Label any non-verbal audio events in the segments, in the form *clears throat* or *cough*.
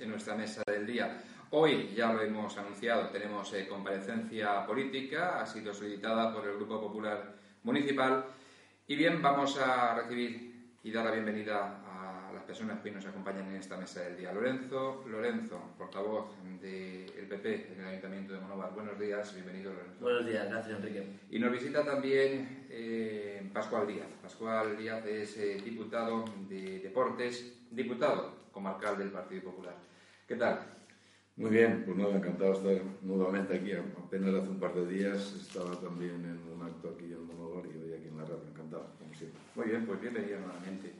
en nuestra mesa del día. Hoy, ya lo hemos anunciado, tenemos eh, comparecencia política, ha sido solicitada por el Grupo Popular Municipal. Y bien, vamos a recibir y dar la bienvenida a las personas que hoy nos acompañan en esta mesa del día. Lorenzo, Lorenzo, portavoz del PP en el Ayuntamiento de Monóvar. Buenos días, bienvenido Lorenzo. Buenos días, gracias Enrique. Y nos visita también eh, Pascual Díaz. Pascual Díaz es eh, diputado de Deportes, diputado comarcal del Partido Popular. ¿Qué tal? Muy bien, pues nada, encantado de estar nuevamente aquí. Apenas hace un par de días estaba también en un acto aquí en Monóvar y hoy aquí en la radio. Encantado, como siempre. Muy bien, pues bienvenido nuevamente.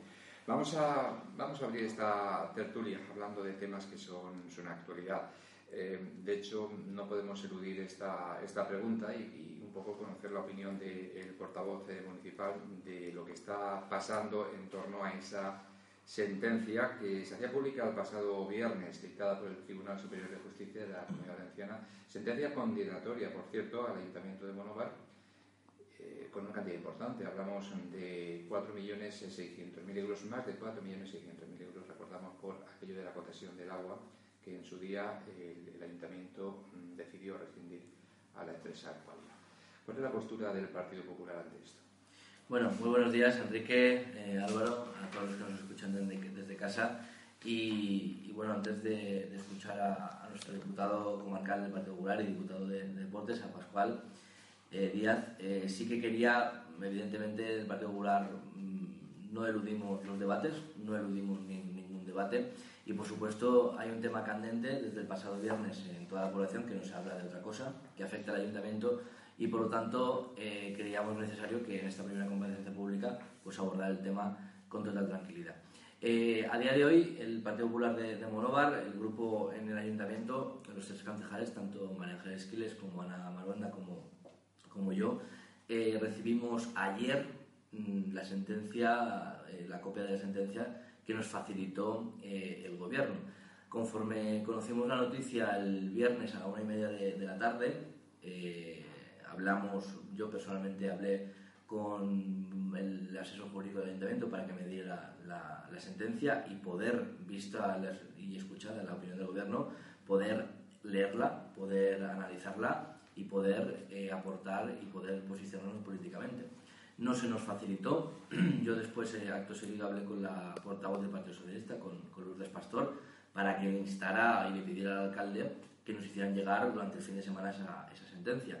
Vamos a, vamos a abrir esta tertulia hablando de temas que son, son actualidad. Eh, de hecho, no podemos eludir esta, esta pregunta y, un poco conocer la opinión del portavoz eh, municipal de lo que está pasando en torno a esa sentencia que se hacía pública el pasado viernes, dictada por el Tribunal Superior de Justicia de la Comunidad Valenciana, sentencia condenatoria, por cierto, al Ayuntamiento de Monóvar, eh, con una cantidad importante. Hablamos de 4.600.000 euros, más de 4.600.000 euros, recordamos, por aquello de la concesión del agua, que en su día el, Ayuntamiento mm, decidió rescindir a la empresa Aqualia. ¿Cuál es la postura del Partido Popular ante esto? Bueno, muy buenos días, Enrique, eh, Álvaro, a todos los que nos escuchan desde, casa. Y, bueno, antes de, escuchar a, nuestro diputado comarcal del Partido Popular y diputado de, Deportes, a Pascual eh, Díaz, eh, sí que quería, evidentemente, el Partido Popular mm, no eludimos los debates, no eludimos ningún debate. Y por supuesto, hay un tema candente desde el pasado viernes en toda la población que no se habla de otra cosa, que afecta al ayuntamiento y por lo tanto eh, creíamos necesario que en esta primera comparecencia pública pues abordar el tema con total tranquilidad. Eh, a día de hoy, el Partido Popular de, de Monóvar, el grupo en el ayuntamiento, los tres concejales, tanto María Ángeles Esquiles como Ana Maruenda como, como yo, eh, recibimos ayer mm, la sentencia, la copia de la sentencia que nos facilitó el gobierno. Conforme conocimos la noticia el viernes a la una y media de, de la tarde, hablamos, yo personalmente hablé con el asesor jurídico del ayuntamiento para que me diera la, sentencia y poder, vista y escuchada la opinión del gobierno, poder leerla, poder analizarla y poder eh, aportar y poder posicionarnos políticamente. No se nos facilitó. *clears throat* Yo después, eh, acto seguido, hablé con la portavoz del Partido Socialista, con, con Lourdes Pastor, para que instara y le pidiera al alcalde que nos hicieran llegar durante el fin de semana esa, esa sentencia.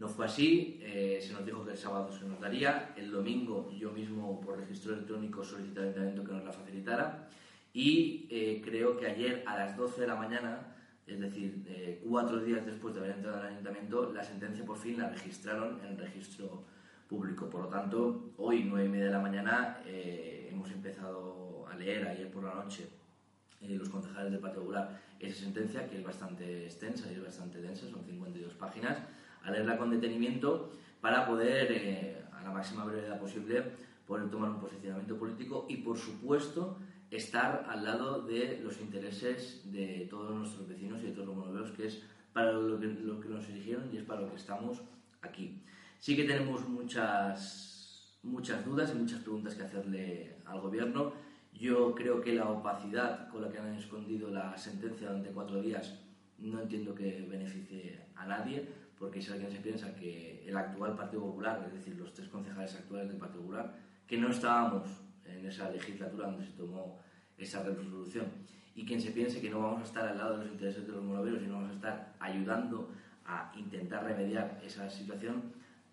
No fue así, eh, se nos dijo que el sábado se nos daría, el domingo yo mismo por registro electrónico solicité al ayuntamiento que nos la facilitara y eh, creo que ayer a las 12 de la mañana, es decir, eh, cuatro días después de haber entrado al ayuntamiento, la sentencia por fin la registraron en el registro público. Por lo tanto, hoy, nueve y media de la mañana, hemos empezado a leer ayer por la noche los concejales del Partido Popular esa sentencia que es bastante extensa y es bastante densa, son 52 páginas a leerla con detenimiento para poder, eh, a la máxima brevedad posible, poder tomar un posicionamiento político y, por supuesto, estar al lado de los intereses de todos nuestros vecinos y de todos los monoveros, que es para lo que, lo que nos eligieron y es para lo que estamos aquí. Sí que tenemos muchas, muchas dudas y muchas preguntas que hacerle al Gobierno. Yo creo que la opacidad con la que han escondido la sentencia durante cuatro días no entiendo que beneficie a nadie porque si alguien se piensa que el actual Partido Popular, es decir, los tres concejales actuales del Partido Popular, que no estábamos en esa legislatura donde se tomó esa resolución, y quien se piense que no vamos a estar al lado de los intereses de los moraveros y no vamos a estar ayudando a intentar remediar esa situación,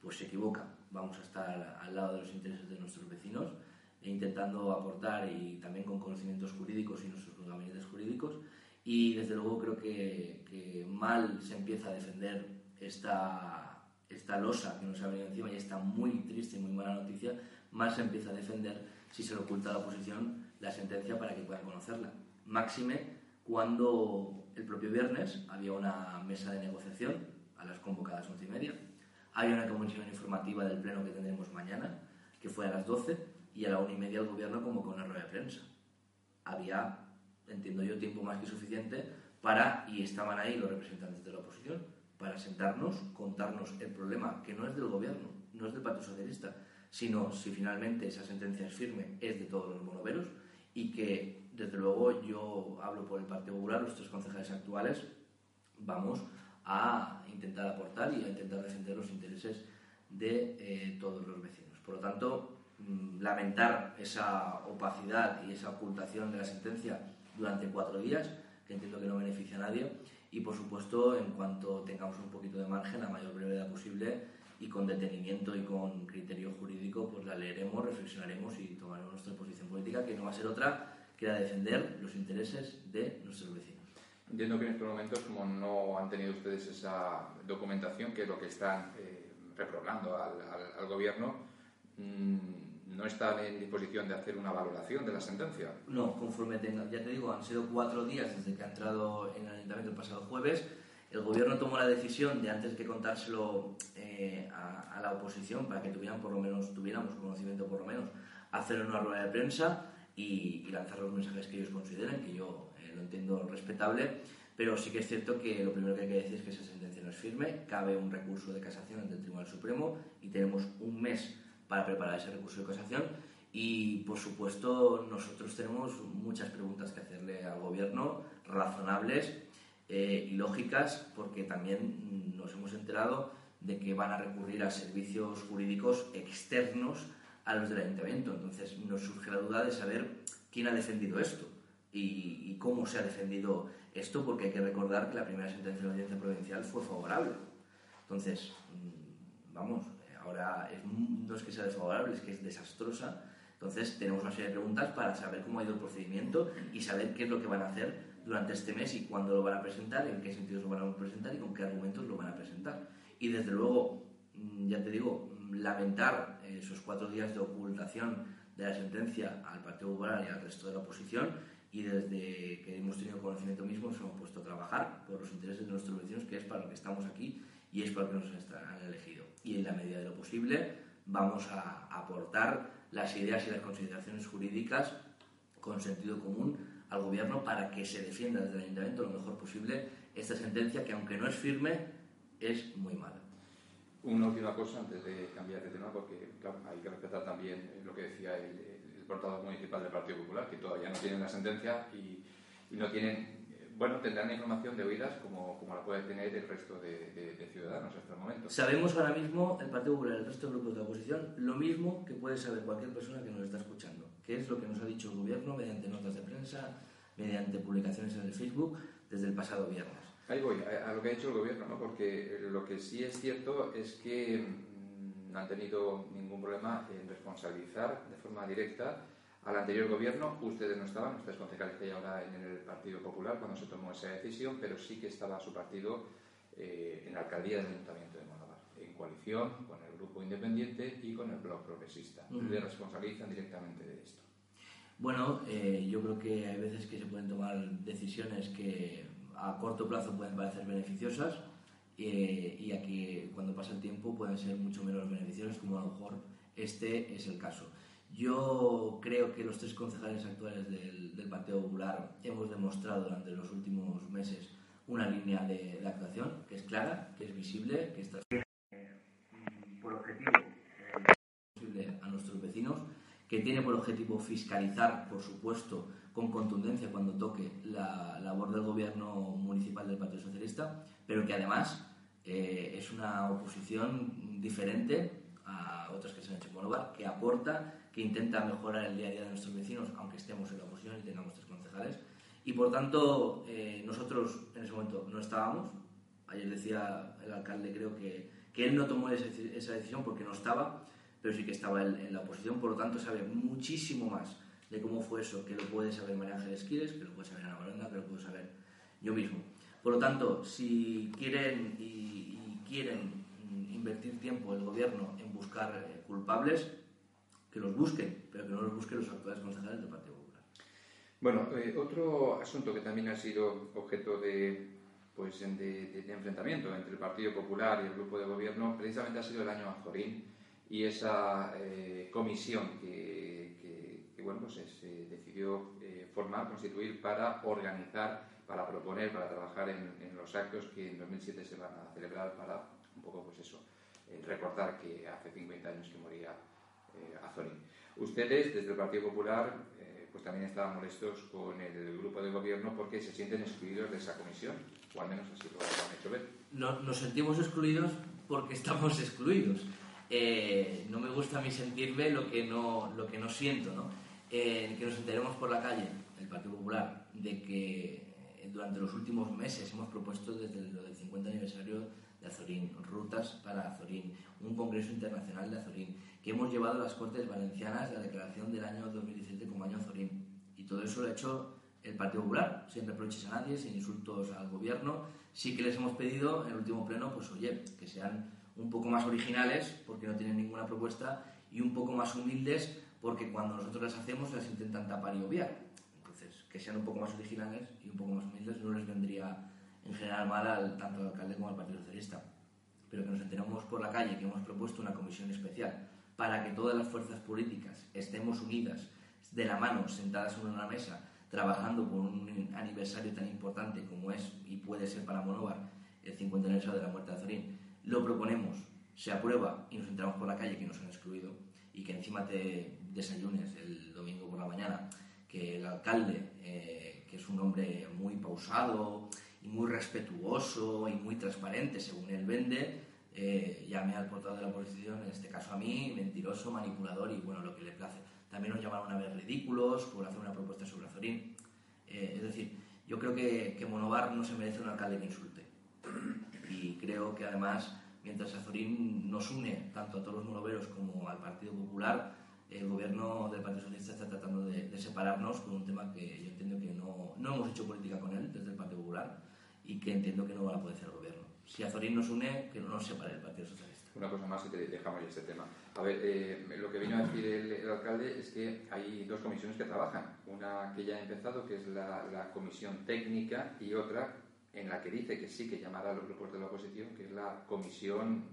pues se equivoca. Vamos a estar al lado de los intereses de nuestros vecinos e intentando aportar y también con conocimientos jurídicos y nuestros gabinetes jurídicos. Y desde luego creo que, que mal se empieza a defender esta, esta losa que nos ha venido encima y esta muy triste y muy mala noticia, más se empieza a defender si se le oculta a la oposición la sentencia para que puedan conocerla. Máxime cuando el propio viernes había una mesa de negociación a las convocadas once y media, hay una comisión informativa del pleno que tendremos mañana, que fue a las 12, y a la una y media el gobierno convocó una rueda de prensa. Había, entiendo yo, tiempo más que suficiente para, y estaban ahí los representantes de la oposición, para sentarnos, contarnos el problema, que no es del gobierno, no es del Partido Socialista, sino si finalmente esa sentencia es firme, es de todos los monoveros y que desde luego yo hablo por el Partido Popular, los tres concejales actuales, vamos a intentar aportar y a intentar defender los intereses de eh, todos los vecinos. Por lo tanto, mm, lamentar esa opacidad y esa ocultación de la sentencia durante cuatro días, que entiendo que no beneficia a nadie, y por supuesto, en cuanto tengamos un poquito de margen, la mayor brevedad posible y con detenimiento y con criterio jurídico, pues la leeremos, reflexionaremos y tomaremos nuestra posición política, que no va a ser otra que la defender los intereses de nuestros vecinos. Entiendo que en estos momentos, como no han tenido ustedes esa documentación, que es lo que están eh, al, gobierno, mmm, no están en disposición de hacer una valoración de la sentencia. No, conforme tenga, ya te digo, han sido cuatro días desde que ha entrado en el ayuntamiento el pasado jueves. El gobierno tomó la decisión de antes que contárselo eh, a, la oposición para que tuvieran por lo menos tuviéramos conocimiento por lo menos hacer una rueda de prensa y, y lanzar los mensajes que ellos consideren que yo lo entiendo respetable, pero sí que es cierto que lo primero que hay que decir es que esa sentencia no es firme, cabe un recurso de casación ante el Tribunal Supremo y tenemos un mes para preparar ese recurso de casación y, por supuesto, nosotros tenemos muchas preguntas que hacerle al Gobierno, razonables eh, y lógicas, porque también nos hemos enterado de que van a recurrir a servicios jurídicos externos a los del Ayuntamiento. Entonces nos surge la duda de saber quién ha defendido esto y, cómo se ha defendido esto, porque hay que recordar que la primera sentencia de la audiencia provincial fue favorable. Entonces, mm, vamos, ahora no es que sea desfavorable, es que es desastrosa. Entonces, tenemos una serie de preguntas para saber cómo ha ido el procedimiento y saber qué es lo que van a hacer durante este mes y cuándo lo van a presentar, en qué sentidos lo van a presentar y con qué argumentos lo van a presentar. Y desde luego, mm, ya te digo, lamentar esos cuatro días de ocultación de la sentencia al Partido Popular y al resto de la oposición y desde que hemos tenido conocimiento mismo nos hemos puesto a trabajar por los intereses de nuestros vecinos, que es para lo que estamos aquí y es para lo que nos han elegido. Y en la medida de lo posible vamos a aportar las ideas y las consideraciones jurídicas con sentido común al Gobierno para que se defienda desde el Ayuntamiento lo mejor posible esta sentencia que, aunque no es firme, es muy mala. Una última cosa antes de cambiar de tema, porque hay que respetar también lo que decía el, portavoz municipal del Partido Popular, que todavía no tienen la sentencia y, no tienen, bueno, tendrán información de oídas como, como la puede tener el resto de, ciudadanos hasta el momento. Sabemos ahora mismo, el Partido Popular y el resto de grupos de oposición, lo mismo que puede saber cualquier persona que nos está escuchando, que es lo que nos ha dicho el Gobierno mediante notas de prensa, mediante publicaciones en el Facebook desde el pasado viernes. Ahí voy, a, lo que ha dicho el Gobierno, ¿no? porque lo que sí es cierto es que no han tenido ningún problema en responsabilizar de forma directa al anterior gobierno. Ustedes no estaban, ustedes concejales que hay ahora en el Partido Popular cuando se tomó esa decisión, pero sí que estaba su partido eh, en la alcaldía del Ayuntamiento de Monóvar, en coalición con el Grupo Independiente y con el Bloc Progresista. Le responsabilizan directamente de esto. Bueno, eh, yo creo que hay veces que se pueden tomar decisiones que a corto plazo pueden parecer beneficiosas eh, y aquí cuando pasa el tiempo pueden ser mucho menos beneficiosos, como a lo mejor este es el caso. Yo creo que los tres concejales actuales del, del Partido Popular hemos demostrado durante los últimos meses una línea de, de actuación que es clara, que es visible, que está por objetivo eh, a nuestros vecinos, que tiene por objetivo fiscalizar, por supuesto, con contundencia cuando toque la labor del gobierno municipal del Partido Socialista, pero que además eh, es una oposición diferente a otras que se han hecho en lugar, que aporta, que intenta mejorar el día a día de nuestros vecinos, aunque estemos en la oposición y tengamos tres concejales. Y por tanto, eh, nosotros en ese momento no estábamos. Ayer decía el alcalde, creo que, que él no tomó esa, decisión porque no estaba, pero sí que estaba en, en la oposición. Por lo tanto, sabe muchísimo más de cómo fue eso, que lo puede saber María Ángeles Quires, que lo puede saber Ana Balonda, que lo puedo saber yo mismo. Por lo tanto, si quieren y, quieren invertir tiempo el gobierno en buscar eh, culpables, que los busquen, pero que no los busquen los actuales concejales del Partido Popular. Bueno, eh, otro asunto que también ha sido objeto de, pues, de, enfrentamiento entre el Partido Popular y el grupo de gobierno precisamente ha sido el año Azorín y esa eh, comisión que, que, bueno, pues, se decidió formar, constituir para organizar para proponer, para trabajar en, los actos que en 2007 se van a celebrar para un poco, pues eso, eh, recordar que hace 50 años que moría eh, Azorín. Ustedes, desde el Partido Popular, eh, pues también estaban molestos con el grupo de gobierno porque se sienten excluidos de esa comisión, o al menos así lo han hecho ver. No, nos sentimos excluidos porque estamos *laughs* excluidos. Eh, no me gusta a mí sentirme lo que no, lo que no siento, ¿no? Eh, que nos enteremos por la calle, el Partido Popular, de que durante los últimos meses hemos propuesto desde lo del 50 aniversario de Azorín, rutas para Azorín, un congreso internacional de Azorín, que hemos llevado a las Cortes Valencianas la declaración del año 2017 como año Azorín. Y todo eso lo ha hecho el Partido Popular, sin reproches a nadie, sin insultos al gobierno. Sí que les hemos pedido en el último pleno, pues oye, que sean un poco más originales, porque no tienen ninguna propuesta, y un poco más humildes, porque cuando nosotros las hacemos las intentan tapar y obviar. Entonces, que sean un poco más originales y un poco más humildes no les vendría en general mal al, tanto al alcalde como al Partido Socialista. Pero que nos enteremos por la calle que hemos propuesto una comisión especial para que todas las fuerzas políticas estemos unidas, de la mano, sentadas en una mesa, trabajando por un aniversario tan importante como es y puede ser para Monóvar el 50 aniversario de la muerte de Azorín, lo proponemos, se aprueba y nos enteramos por la calle que nos han excluido y que encima te desayunes el domingo por la mañana, que el alcalde, eh, que es un hombre muy pausado, muy respetuoso y muy transparente, según él vende, eh, llame al portador de la oposición, en este caso a mí, mentiroso, manipulador y bueno, lo que le place. También nos llamaron a ver ridículos por hacer una propuesta sobre Azorín. Eh, es decir, yo creo que, que Monovar no se merece un alcalde que insulte. Y creo que además, mientras Azorín nos une tanto a todos los monoveros como al Partido Popular, el gobierno del Partido Socialista está tratando de, de, separarnos con un tema que yo entiendo que no, no hemos hecho política con él desde el Partido Popular y que entiendo que no va a poder hacer el gobierno. Si Azorín nos une, que no nos separe el Partido Socialista. Una cosa más y te dejamos este tema. A ver, eh, lo que vino a decir el, el, alcalde es que hay dos comisiones que trabajan. Una que ya ha empezado, que es la, la, comisión técnica, y otra en la que dice que sí, que llamará a los grupos de la oposición, que es la comisión,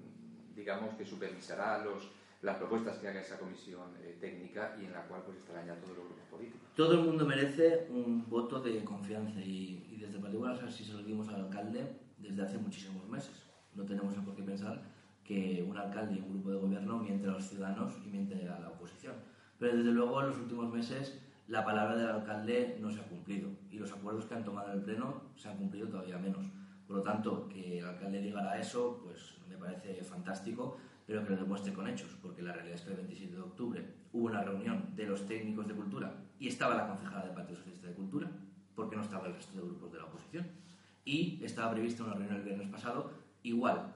digamos, que supervisará los, las propuestas que haga esa comisión eh, técnica y en la cual pues estarán ya todos los grupos políticos. Todo el mundo merece un voto de confianza y, y desde particular así se lo dimos al alcalde desde hace muchísimos meses. No tenemos por qué pensar que un alcalde y un grupo de gobierno miente a los ciudadanos y miente a la oposición. Pero desde luego en los últimos meses la palabra del alcalde no se ha cumplido y los acuerdos que han tomado en el Pleno se han cumplido todavía menos. Por lo tanto, que el alcalde diga eso, pues me parece fantástico, pero que lo demuestre con hechos, porque la realidad es que el 27 de octubre hubo una reunión de los técnicos de cultura y estaba la concejala del Partido Socialista de Cultura, porque no estaba el resto de grupos de la oposición. Y estaba prevista una reunión el viernes pasado, igual,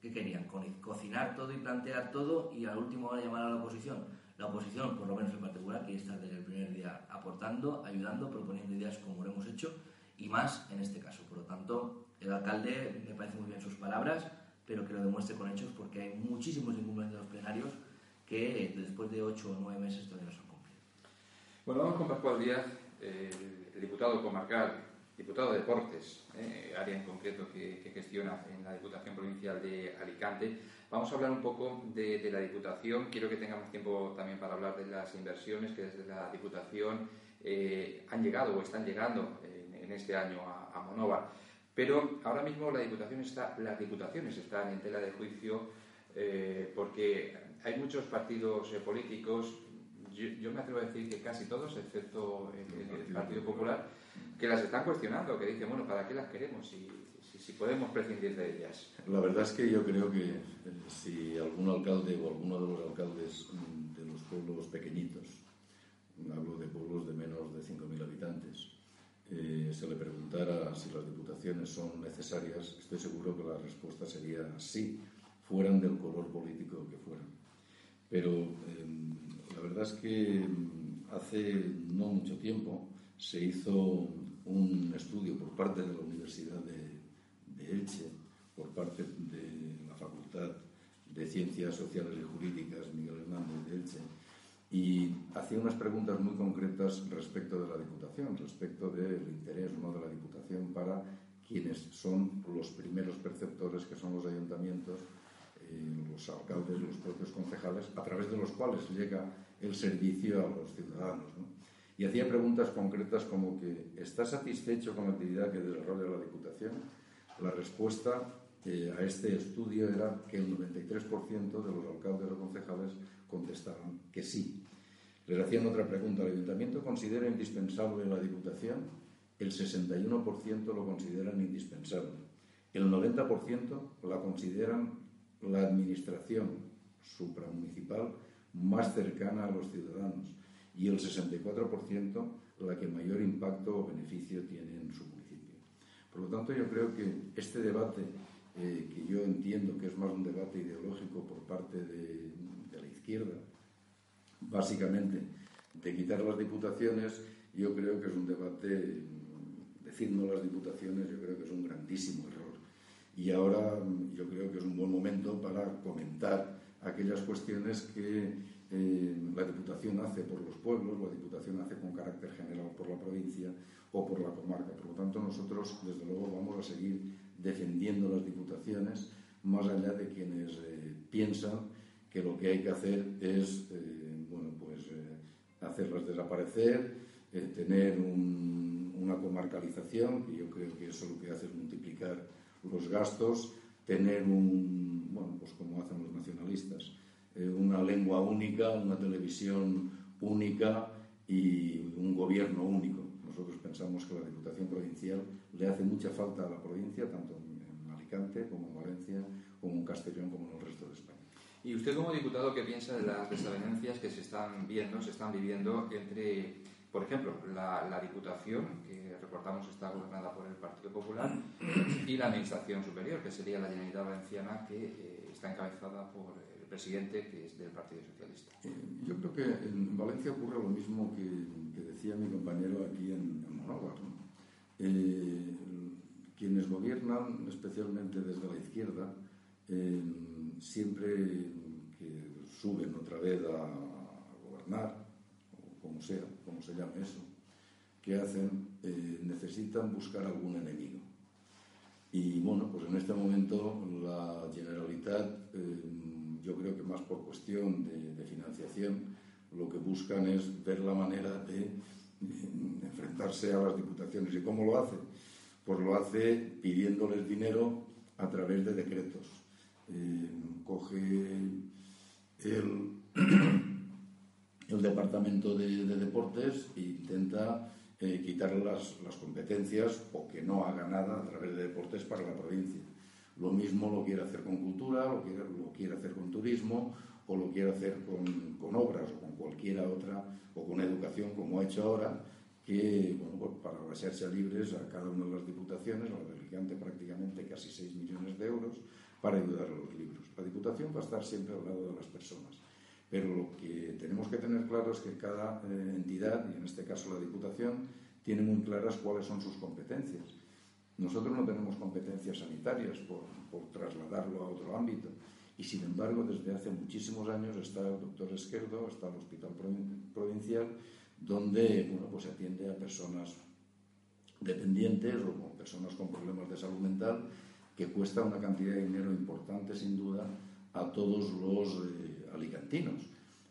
que querían cocinar todo y plantear todo y a la última hora llamar a la oposición. La oposición, por lo menos en particular, quiere estar desde el primer día aportando, ayudando, proponiendo ideas como lo hemos hecho y más en este caso. Por lo tanto, el alcalde me parece muy bien sus palabras, pero que lo demuestre con hechos porque hay muchísimos incumplimientos plenarios que después de ocho o nueve meses todavía no se han cumplido. Bueno, vamos con Pascual Díaz, eh, diputado comarcal, diputado de Deportes, eh, área en concreto que, que, gestiona en la Diputación Provincial de Alicante. Vamos a hablar un poco de, de, la Diputación. Quiero que tengamos tiempo también para hablar de las inversiones que desde la Diputación eh, han llegado o están llegando en, en este año a, a Monóvar. Pero ahora mismo la Diputación está, las Diputaciones están en tela de juicio eh, porque hay muchos partidos eh, políticos, yo, yo, me atrevo a decir que casi todos, excepto el, el, Partido Popular, que las están cuestionando, que dicen, bueno, ¿para qué las queremos si, si, si podemos prescindir de ellas? La verdad es que yo creo que eh, si algún alcalde o alguno de los alcaldes mm, de los pueblos pequeñitos, hablo de pueblos de menos de 5.000 habitantes, eh, se le preguntara si las diputaciones son necesarias, estoy seguro que la respuesta sería sí, fueran del color político que fueran. Pero eh, la verdad es que mm, hace no mucho tiempo se hizo un estudio por parte de la Universidad de, de Elche, por parte de la Facultad de Ciencias Sociales y Jurídicas Miguel Hernández de Elche, y hacía unas preguntas muy concretas respecto de la Diputación, respecto del interés no de la Diputación para quienes son los primeros perceptores, que son los ayuntamientos, eh, los alcaldes, los propios concejales, a través de los cuales llega el servicio a los ciudadanos. ¿no? Y hacía preguntas concretas como que ¿está satisfecho con la actividad que desarrolla la Diputación? La respuesta eh, a este estudio era que el 93% de los alcaldes o concejales contestaban que sí. Les hacían otra pregunta. ¿El ayuntamiento considera indispensable la Diputación? El 61% lo consideran indispensable. El 90% la consideran la administración supramunicipal más cercana a los ciudadanos y el 64% la que mayor impacto o beneficio tiene en su municipio. Por lo tanto, yo creo que este debate, eh, que yo entiendo que es más un debate ideológico por parte de, de la izquierda, básicamente de quitar las diputaciones, yo creo que es un debate, decir no las diputaciones, yo creo que es un grandísimo error. Y ahora yo creo que es un buen momento para comentar aquellas cuestiones que eh, la Diputación hace por los pueblos, la Diputación hace con carácter general por la provincia o por la comarca. Por lo tanto, nosotros, desde luego, vamos a seguir defendiendo las Diputaciones, más allá de quienes eh, piensan que lo que hay que hacer es eh, bueno, pues, hacerlas desaparecer, tener una comarcalización, que yo creo que eso lo que hace es multiplicar los gastos, tener un, bueno, pues como hacen los nacionalistas, eh, una lengua única, una televisión única y un gobierno único. Nosotros pensamos que la Diputación Provincial le hace mucha falta a la provincia, tanto en Alicante como en Valencia, como en Castellón, como en el resto de España. ¿Y usted como diputado qué piensa de las desavenencias que se están viendo, se están viviendo entre, por ejemplo, la, Diputación, que reportamos está gobernada por el Partido Popular, y la Administración Superior, que sería la Generalitat Valenciana, que eh, está encabezada por presidente que es del Partido Socialista. Eh, yo creo que en Valencia ocurre lo mismo que, decía mi compañero aquí en, en eh, quienes gobiernan, especialmente desde la izquierda, eh, siempre que suben otra vez a, gobernar, o como sea, como se llame eso, que hacen, necesitan buscar algún enemigo. Y bueno, pues en este momento la Generalitat yo creo que más por cuestión de, financiación, lo que buscan es ver la manera de, enfrentarse a las diputaciones. ¿Y cómo lo hace? Pues lo hace pidiéndoles dinero a través de decretos. Eh, coge el, el Departamento de, Deportes e intenta eh, quitarle las, las, competencias o que no haga nada a través de deportes para la provincia. Lo mismo lo quiere hacer con cultura, lo quiere, lo quiere hacer con turismo, o lo quiere hacer con, con, obras o con cualquiera otra, o con educación, como ha hecho ahora, que bueno, pues para las libres a cada una de las diputaciones, a la de Alicante prácticamente casi 6 millones de euros, para ayudar a los libros. La diputación va a estar siempre al lado de las personas. Pero lo que tenemos que tener claro es que cada eh, entidad, y en este caso la Diputación, tiene muy claras cuáles son sus competencias. Nosotros no tenemos competencias sanitarias por, trasladarlo a otro ámbito. Y sin embargo, desde hace muchísimos años está el doctor Esquerdo, está el Hospital Provincial, donde bueno, pues se atiende a personas dependientes o personas con problemas de salud mental, que cuesta una cantidad de dinero importante, sin duda, a todos los eh, alicantinos,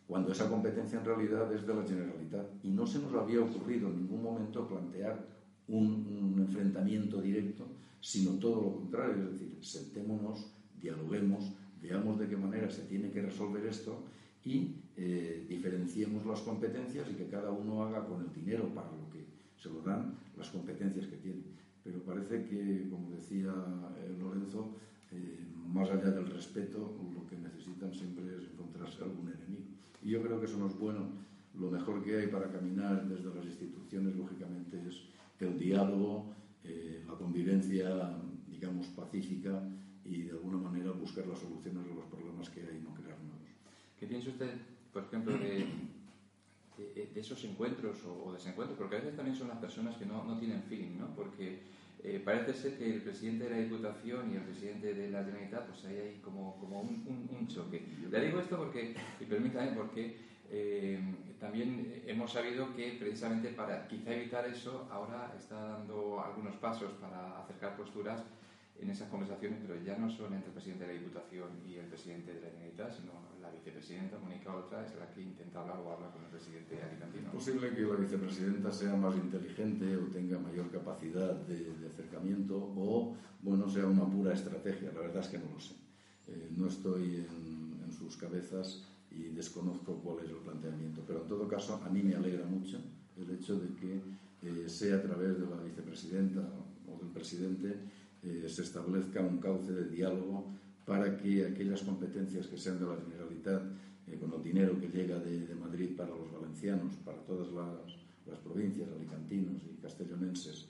cuando esa competencia en realidad es de la Generalitat. Y no se nos había ocurrido en ningún momento plantear un, enfrentamiento directo, sino todo lo contrario, es decir, sentémonos, dialoguemos, veamos de qué manera se tiene que resolver esto y eh, diferenciemos las competencias y que cada uno haga con el dinero para lo que se lo dan las competencias que tiene. Pero parece que, como decía eh, Lorenzo, eh, más allá del respeto, lo que necesitan siempre es encontrarse algún enemigo. Y yo creo que eso no es bueno. Lo mejor que hay para caminar desde las instituciones, lógicamente, es el diálogo, eh, la convivencia, digamos, pacífica y de alguna manera buscar las soluciones a los problemas que hay y no crear nuevos. ¿Qué piensa usted, por ejemplo, de, de, esos encuentros o, desencuentros? Porque a veces también son las personas que no, no tienen fin, ¿no? Porque eh, parece ser que el presidente de la Diputación y el presidente de la Generalitat, pues hay ahí como, como un, un, un choque. Le digo esto porque, y permítame, porque eh, también hemos sabido que precisamente para quizá evitar eso, ahora está dando algunos pasos para acercar posturas en esas conversaciones, pero ya no son entre el presidente de la Diputación y el presidente de la Generalitat, sino la vicepresidenta Mónica Oltra es la que intenta hablar o habla con el presidente alicantino. Es posible que la vicepresidenta sea más inteligente o tenga mayor capacidad de, acercamiento o, bueno, sea una pura estrategia. La verdad es que no lo sé. Eh, no estoy en, en sus cabezas y desconozco cuál es el planteamiento. Pero en todo caso, a mí me alegra mucho el hecho de que eh, sea a través de la vicepresidenta o del presidente eh, se establezca un cauce de diálogo para que aquellas competencias que sean de la Generalitat, eh, con el dinero que llega de, Madrid para los valencianos, para todas las, provincias, alicantinos y castellonenses,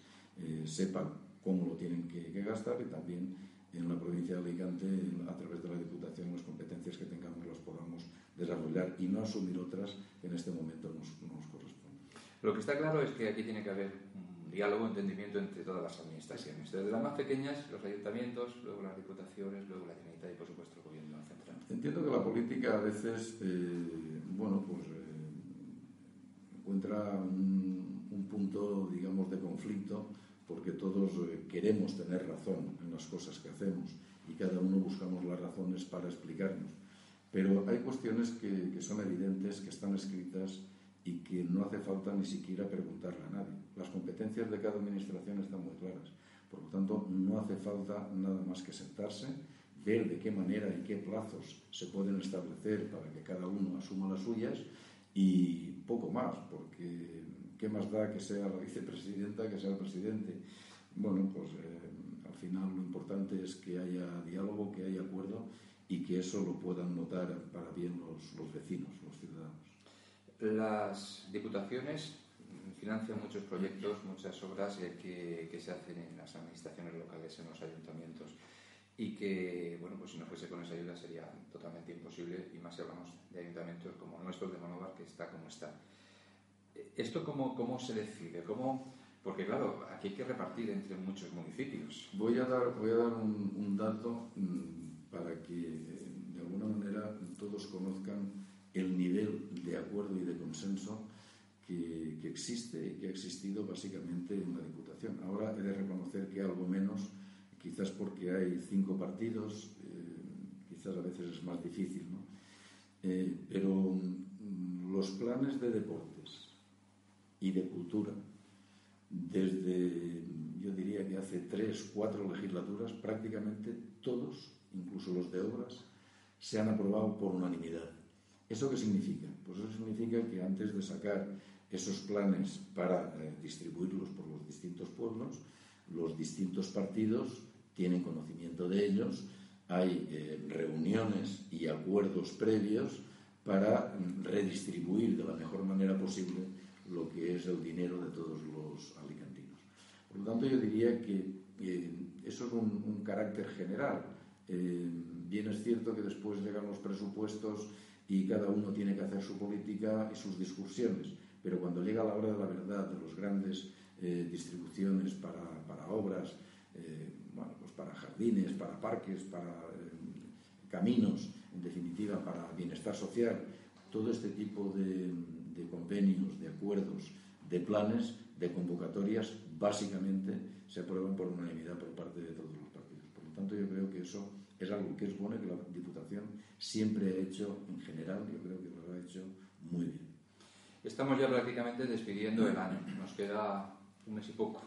sepan cómo lo tienen que, que gastar y también en la provincia de Alicante, a través de la Diputación, las competencias que tengamos las podamos desarrollar y no asumir otras que en este momento nos, nos corresponden. Lo que está claro es que aquí tiene que haber un diálogo, entendimiento entre todas las administraciones, desde las más pequeñas, los ayuntamientos, luego las diputaciones, luego la Generalitat y, por supuesto, el Gobierno central. Entiendo que la política a veces, eh, bueno, pues eh, encuentra un, un punto, digamos, de conflicto porque todos eh, queremos tener razón en las cosas que hacemos y cada uno buscamos las razones para explicarnos. Pero hay cuestiones que, que, son evidentes, que están escritas y que no hace falta ni siquiera preguntarle a nadie. Las competencias de cada administración están muy claras. Por lo tanto, no hace falta nada más que sentarse, ver de qué manera y qué plazos se pueden establecer para que cada uno asuma las suyas y poco más, porque ¿qué más da que sea la vicepresidenta que sea el presidente? Bueno, pues eh, al final lo importante es que haya diálogo, que haya acuerdo y que eso lo puedan notar para bien los, los vecinos, los ciudadanos. Las diputaciones financian muchos proyectos, muchas obras eh, que, que, se hacen en las administraciones locales, en los ayuntamientos, y que, bueno, pues si no fuese con esa ayuda sería totalmente imposible, y más si hablamos de ayuntamientos como nuestro de Monóvar, que está como está. ¿Esto cómo, cómo se decide? ¿Cómo, porque claro, aquí hay que repartir entre muchos municipios. Voy a dar, voy a dar un, dato mm, para que eh, de alguna manera todos conozcan el nivel de acuerdo y de consenso que, existe y que ha existido básicamente en la Diputación. Ahora he de reconocer que algo menos, quizás porque hay cinco partidos, eh, quizás a veces es más difícil, ¿no? Eh, pero mm, los planes de deportes, y de cultura. Desde, yo diría que hace tres, cuatro legislaturas, prácticamente todos, incluso los de obras, se han aprobado por unanimidad. ¿Eso qué significa? Pues eso significa que antes de sacar esos planes para eh, distribuirlos por los distintos pueblos, los distintos partidos tienen conocimiento de ellos, hay eh, reuniones y acuerdos previos para redistribuir de la mejor manera posible lo que es el dinero de todos los alicantinos. Por lo tanto, yo diría que eh, eso es un, carácter general. Eh, bien es cierto que después llegan los presupuestos y cada uno tiene que hacer su política y sus discusiones, pero cuando llega la hora de la verdad, de las grandes eh, distribuciones para, para obras, bueno, pues para jardines, para parques, para caminos, en definitiva, para bienestar social, todo este tipo de, de convenios, de acuerdos, de planes, de convocatorias, básicamente se aprueban por unanimidad por parte de todos los partidos. Por lo tanto, yo creo que eso es algo que es bueno y que la Diputación siempre ha hecho en general, yo creo que lo ha hecho muy bien. Estamos ya prácticamente despidiendo el año, nos queda un mes y poco.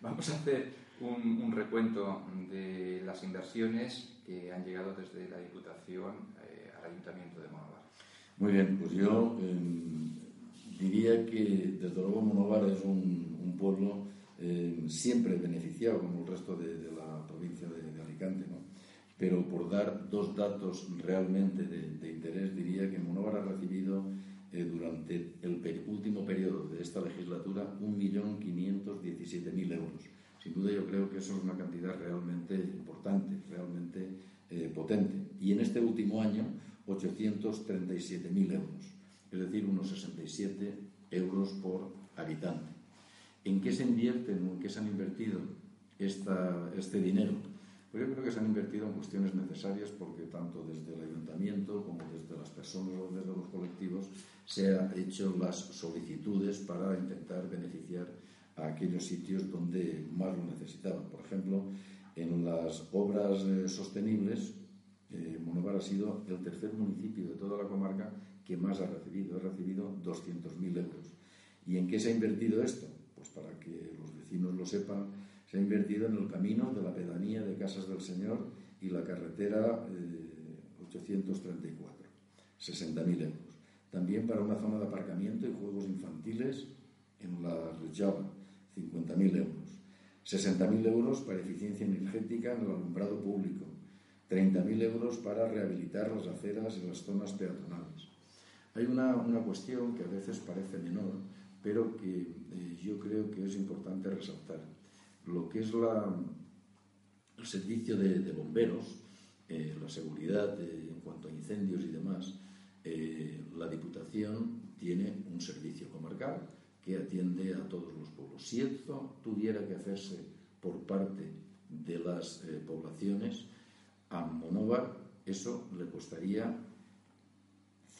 Vamos a hacer un, recuento de las inversiones que han llegado desde la Diputación eh, al Ayuntamiento de Monóvar. Muy bien, pues yo em, diría que desde luego Monóvar es un, pueblo em, siempre beneficiado, como el resto de, la provincia de, Alicante, ¿no? Pero por dar dos datos realmente de, interés, diría que Monóvar ha recibido eh, durante el último periodo de esta legislatura 1.517.000 euros. Sin duda yo creo que eso es una cantidad realmente importante, realmente eh, potente. Y en este último año 837.000 euros, es decir, unos 67 euros por habitante. ¿En qué se invierten o en qué se han invertido esta, este dinero? Pues yo creo que se han invertido en cuestiones necesarias porque tanto desde el ayuntamiento como desde las personas o desde los colectivos se han hecho las solicitudes para intentar beneficiar a aquellos sitios donde más lo necesitaban. Por ejemplo, en las obras eh, sostenibles eh, Monovar ha sido el tercer municipio de toda la comarca que más ha recibido. Ha recibido 200.000 euros. ¿Y en qué se ha invertido esto? Pues para que los vecinos lo sepan, se ha invertido en el camino de la pedanía de Casas del Señor y la carretera 834. Eh, 60.000 euros. También para una zona de aparcamiento y juegos infantiles en la Rejava, 50.000 euros. 60.000 euros para eficiencia energética en el alumbrado público. 30.000 euros para rehabilitar las aceras y las zonas peatonales. Hay una, cuestión que a veces parece menor, pero que eh, yo creo que es importante resaltar. Lo que es el servicio de, bomberos, eh, la seguridad en cuanto a incendios y demás, eh, la Diputación tiene un servicio comarcal que atiende a todos los pueblos. Si esto tuviera que hacerse por parte de las eh, poblaciones, a Monóvar eso le costaría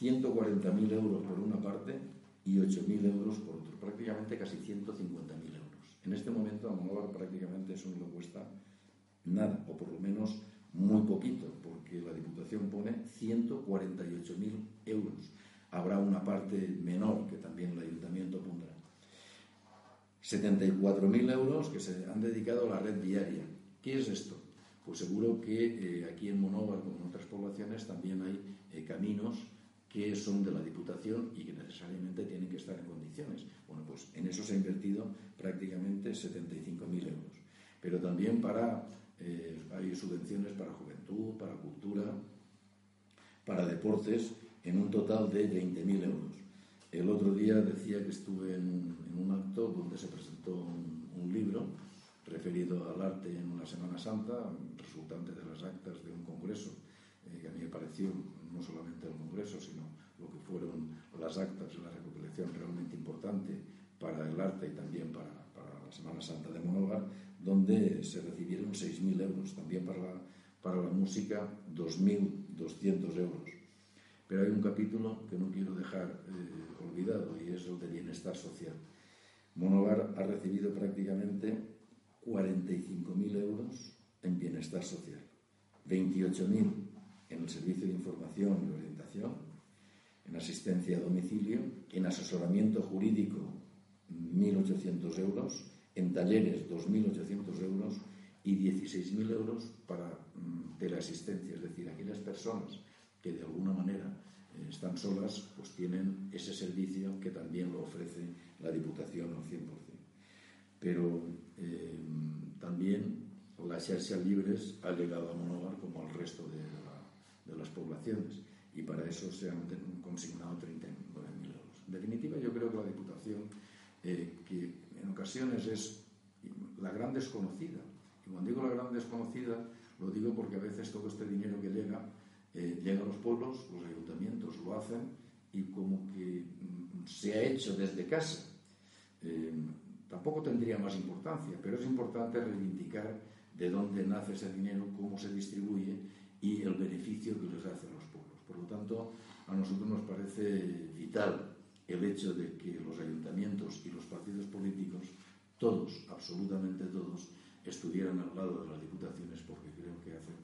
140.000 euros por una parte y 8.000 euros por otro, prácticamente casi 150.000 euros. En este momento a Monóvar prácticamente eso no le cuesta nada, o por lo menos muy poquito, porque la Diputación pone 148.000 euros. Habrá una parte menor que también el Ayuntamiento pondrá. 74.000 euros que se han dedicado a la red diaria. ¿Qué es esto? Pues seguro que eh, aquí en Monóvar, como en otras poblaciones, también hay eh, caminos que son de la Diputación y que necesariamente tienen que estar en condiciones. Bueno, pues en eso se ha invertido prácticamente 75.000 euros. Pero también para eh, hay subvenciones para juventud, para cultura, para deportes, en un total de 20.000 euros. El otro día decía que estuve en, un acto donde se presentó un, libro referido al arte en una Semana Santa, resultante de las actas de un congreso, eh, que a mí me pareció no solamente el congreso, sino lo que fueron las actas la recopilación realmente importante para el arte y también para, para la Semana Santa de Monóvar, donde se recibieron 6.000 euros, también para la, para la música 2.200 euros. Pero hay un capítulo que no quiero dejar eh, olvidado y es el de bienestar social. Monovar ha recibido prácticamente 45.000 euros en bienestar social, 28.000 en el servicio de información y orientación, en asistencia a domicilio, en asesoramiento jurídico 1.800 euros, en talleres 2.800 euros y 16.000 euros para mm, teleasistencia, es decir, aquellas personas que de alguna manera eh, están solas, pues tienen ese servicio que también lo ofrece la Diputación al 100%. Pero eh, también las xarxas libres ha llegado a Monóvar como al resto de, las poblaciones y para eso se han consignado 39.000 euros. En definitiva, yo creo que la Diputación, eh, que en ocasiones es la gran desconocida. Y cuando digo la gran desconocida, lo digo porque a veces todo este dinero que llega, eh, llega a los pueblos, los ayuntamientos lo hacen y como que mm, se ha hecho desde casa. Eh, tampoco tendría más importancia, pero es importante reivindicar de dónde nace ese dinero, cómo se distribuye y el beneficio que les hace a los pueblos. Por lo tanto, a nosotros nos parece vital el hecho de que los ayuntamientos y los partidos políticos, todos, absolutamente todos, estuvieran al lado de las diputaciones porque creo que hacen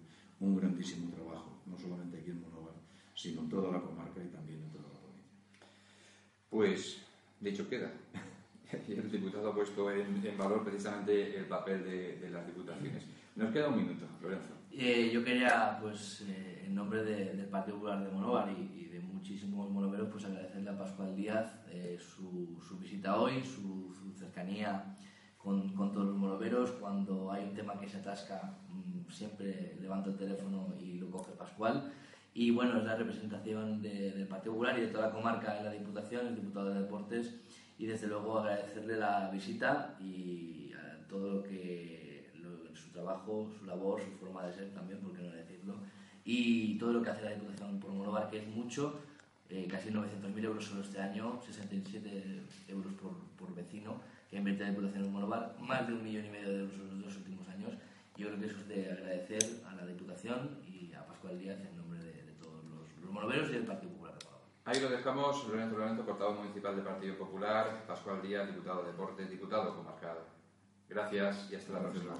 un grandísimo trabajo, no solamente aquí en Monóvar, sino en toda la comarca y también en toda la provincia. Pues, dicho queda. *laughs* el diputado ha puesto en, valor precisamente el papel de, las diputaciones. Nos queda un minuto, Lorenzo. Eh, yo quería, pues, eh, en nombre del Partido Popular de Monóvar y, de muchísimos monoveros, pues agradecerle a Pascual Díaz eh, su, visita hoy, su, cercanía con, todos los monoveros. Cuando hay un tema que se atasca, mm, siempre levanto el teléfono y lo coge Pascual. Y bueno, es la representación del Partido Popular y de toda la comarca en la Diputación, el diputado de Deportes, y desde luego agradecerle la visita y todo lo que su trabajo, su labor, su forma de ser también, por qué no decirlo, y todo lo que hace la Diputación por Monóvar, que es mucho, eh, casi 900.000 euros solo este año, 67 euros por, por vecino que invierte la Diputación en Monóvar, más de un millón y medio de euros en los dos últimos años. Yo creo que eso es de agradecer a la Diputación y a Pascual Díaz en nombre de, todos los, los, monoveros y del Partido Popular de Monóvar. Ahí lo dejamos, Lorenzo Lorenzo, portavoz municipal del Partido Popular, Pascual Díaz, diputado de Deportes, diputado comarcal. Gracias y hasta la próxima.